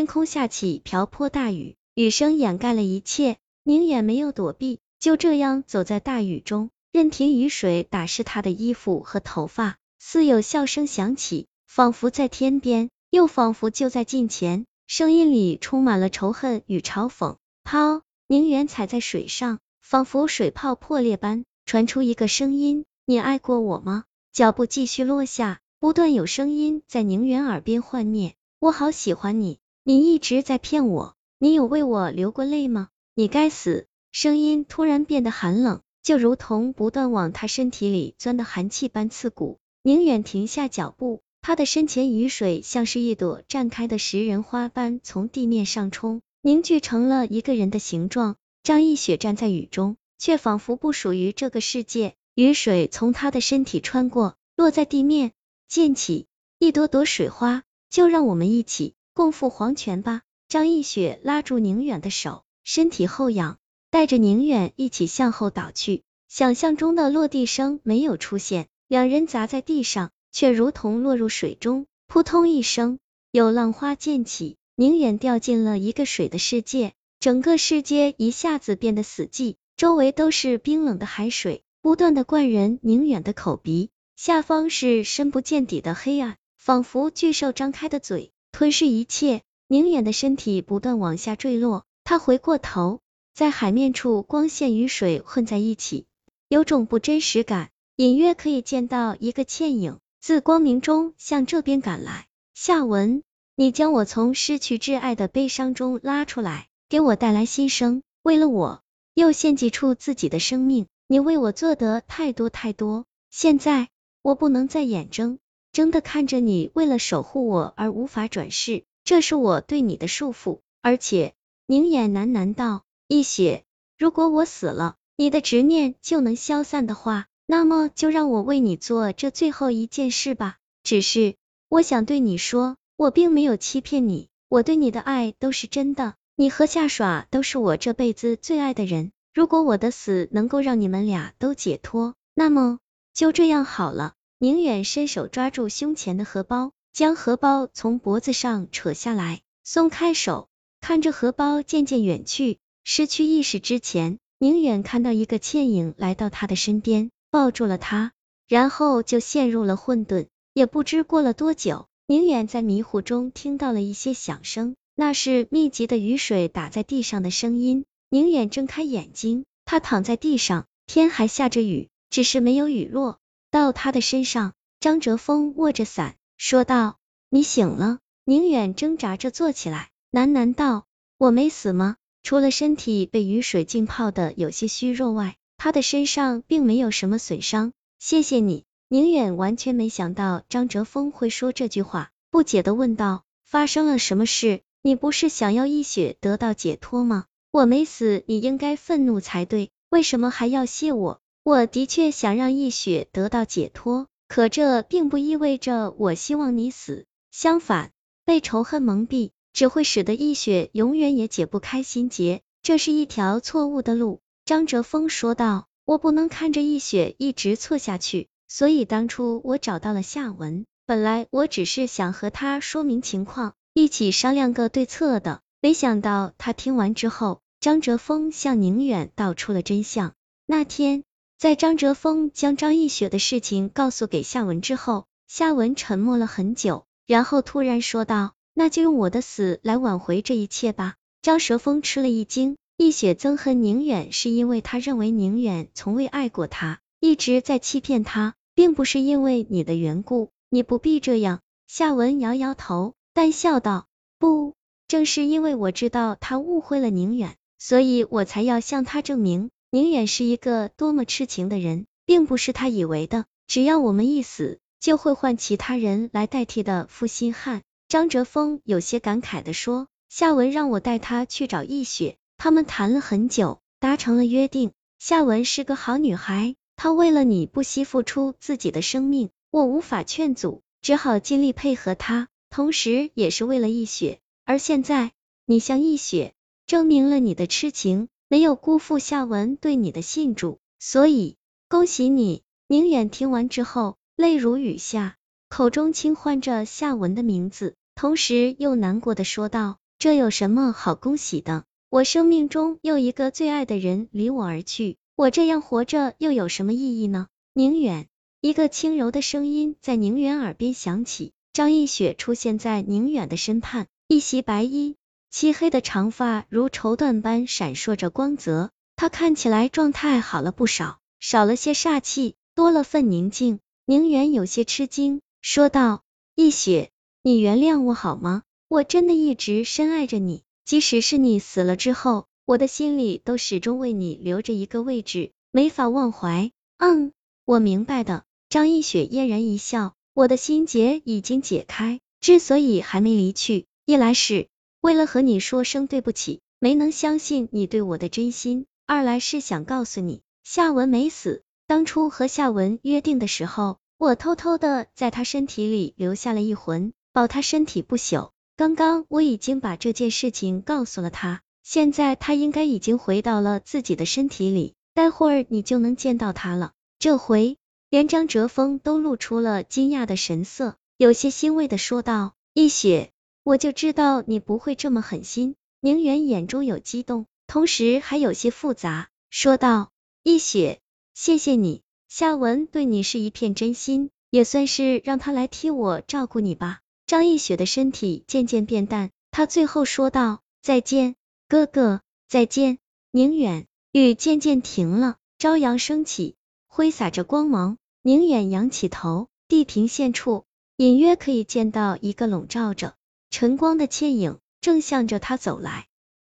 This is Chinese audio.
天空下起瓢泼大雨，雨声掩盖了一切。宁远没有躲避，就这样走在大雨中，任凭雨水打湿他的衣服和头发。似有笑声响起，仿佛在天边，又仿佛就在近前。声音里充满了仇恨与嘲讽。抛，宁远踩在水上，仿佛水泡破裂般，传出一个声音：“你爱过我吗？”脚步继续落下，不断有声音在宁远耳边幻灭：“我好喜欢你。”你一直在骗我，你有为我流过泪吗？你该死！声音突然变得寒冷，就如同不断往他身体里钻的寒气般刺骨。宁远停下脚步，他的身前雨水像是一朵绽开的食人花般从地面上冲，凝聚成了一个人的形状。张一雪站在雨中，却仿佛不属于这个世界。雨水从他的身体穿过，落在地面，溅起一朵朵水花。就让我们一起。共赴黄泉吧！张逸雪拉住宁远的手，身体后仰，带着宁远一起向后倒去。想象中的落地声没有出现，两人砸在地上，却如同落入水中，扑通一声，有浪花溅起，宁远掉进了一个水的世界。整个世界一下子变得死寂，周围都是冰冷的海水，不断的灌人宁远的口鼻，下方是深不见底的黑暗，仿佛巨兽张开的嘴。吞噬一切，宁远的身体不断往下坠落。他回过头，在海面处，光线与水混在一起，有种不真实感。隐约可以见到一个倩影自光明中向这边赶来。夏文，你将我从失去挚爱的悲伤中拉出来，给我带来新生。为了我，又献祭出自己的生命。你为我做的太多太多，现在我不能再眼睁。睁的看着你为了守护我而无法转世，这是我对你的束缚。而且，宁眼喃喃道：“一雪，如果我死了，你的执念就能消散的话，那么就让我为你做这最后一件事吧。只是，我想对你说，我并没有欺骗你，我对你的爱都是真的。你和夏耍都是我这辈子最爱的人。如果我的死能够让你们俩都解脱，那么就这样好了。”宁远伸手抓住胸前的荷包，将荷包从脖子上扯下来，松开手，看着荷包渐渐远去，失去意识之前，宁远看到一个倩影来到他的身边，抱住了他，然后就陷入了混沌。也不知过了多久，宁远在迷糊中听到了一些响声，那是密集的雨水打在地上的声音。宁远睁开眼睛，他躺在地上，天还下着雨，只是没有雨落。到他的身上，张哲峰握着伞，说道：“你醒了。”宁远挣扎着坐起来，喃喃道：“我没死吗？”除了身体被雨水浸泡的有些虚弱外，他的身上并没有什么损伤。谢谢你。宁远完全没想到张哲峰会说这句话，不解的问道：“发生了什么事？你不是想要一雪得到解脱吗？我没死，你应该愤怒才对，为什么还要谢我？”我的确想让易雪得到解脱，可这并不意味着我希望你死。相反，被仇恨蒙蔽，只会使得易雪永远也解不开心结，这是一条错误的路。张哲峰说道：“我不能看着易雪一直错下去，所以当初我找到了夏文。本来我只是想和他说明情况，一起商量个对策的。没想到他听完之后，张哲峰向宁远道出了真相。那天。”在张哲峰将张逸雪的事情告诉给夏文之后，夏文沉默了很久，然后突然说道：“那就用我的死来挽回这一切吧。”张哲峰吃了一惊，逸雪憎恨宁远是因为他认为宁远从未爱过他，一直在欺骗他，并不是因为你的缘故，你不必这样。夏文摇摇头，淡笑道：“不，正是因为我知道他误会了宁远，所以我才要向他证明。”宁远是一个多么痴情的人，并不是他以为的，只要我们一死，就会换其他人来代替的负心汉。张哲峰有些感慨的说，夏文让我带他去找易雪，他们谈了很久，达成了约定。夏文是个好女孩，她为了你不惜付出自己的生命，我无法劝阻，只好尽力配合她，同时也是为了易雪。而现在，你向易雪证明了你的痴情。没有辜负夏文对你的信主，所以恭喜你。宁远听完之后，泪如雨下，口中轻唤着夏文的名字，同时又难过的说道：“这有什么好恭喜的？我生命中又一个最爱的人离我而去，我这样活着又有什么意义呢？宁远，一个轻柔的声音在宁远耳边响起。张映雪出现在宁远的身畔，一袭白衣，漆黑的长发如绸缎般闪烁着光泽，他看起来状态好了不少，少了些煞气，多了份宁静。宁远有些吃惊，说道：“易雪，你原谅我好吗？我真的一直深爱着你。”即使是你死了之后，我的心里都始终为你留着一个位置，没法忘怀。嗯，我明白的。张逸雪嫣然一笑，我的心结已经解开，之所以还没离去，一来是为了和你说声对不起，没能相信你对我的真心；二来是想告诉你，夏文没死。当初和夏文约定的时候，我偷偷的在他身体里留下了一魂，保他身体不朽。刚刚我已经把这件事情告诉了他，现在他应该已经回到了自己的身体里，待会儿你就能见到他了。这回连张哲峰都露出了惊讶的神色，有些欣慰的说道：“一雪，我就知道你不会这么狠心。”宁远眼中有激动，同时还有些复杂，说道：“易雪，谢谢你，夏文对你是一片真心，也算是让他来替我照顾你吧。”张易雪的身体渐渐变淡，她最后说道：“再见，哥哥，再见。”宁远，雨渐渐停了，朝阳升起，挥洒着光芒。宁远仰起头，地平线处隐约可以见到一个笼罩着晨光的倩影，正向着他走来。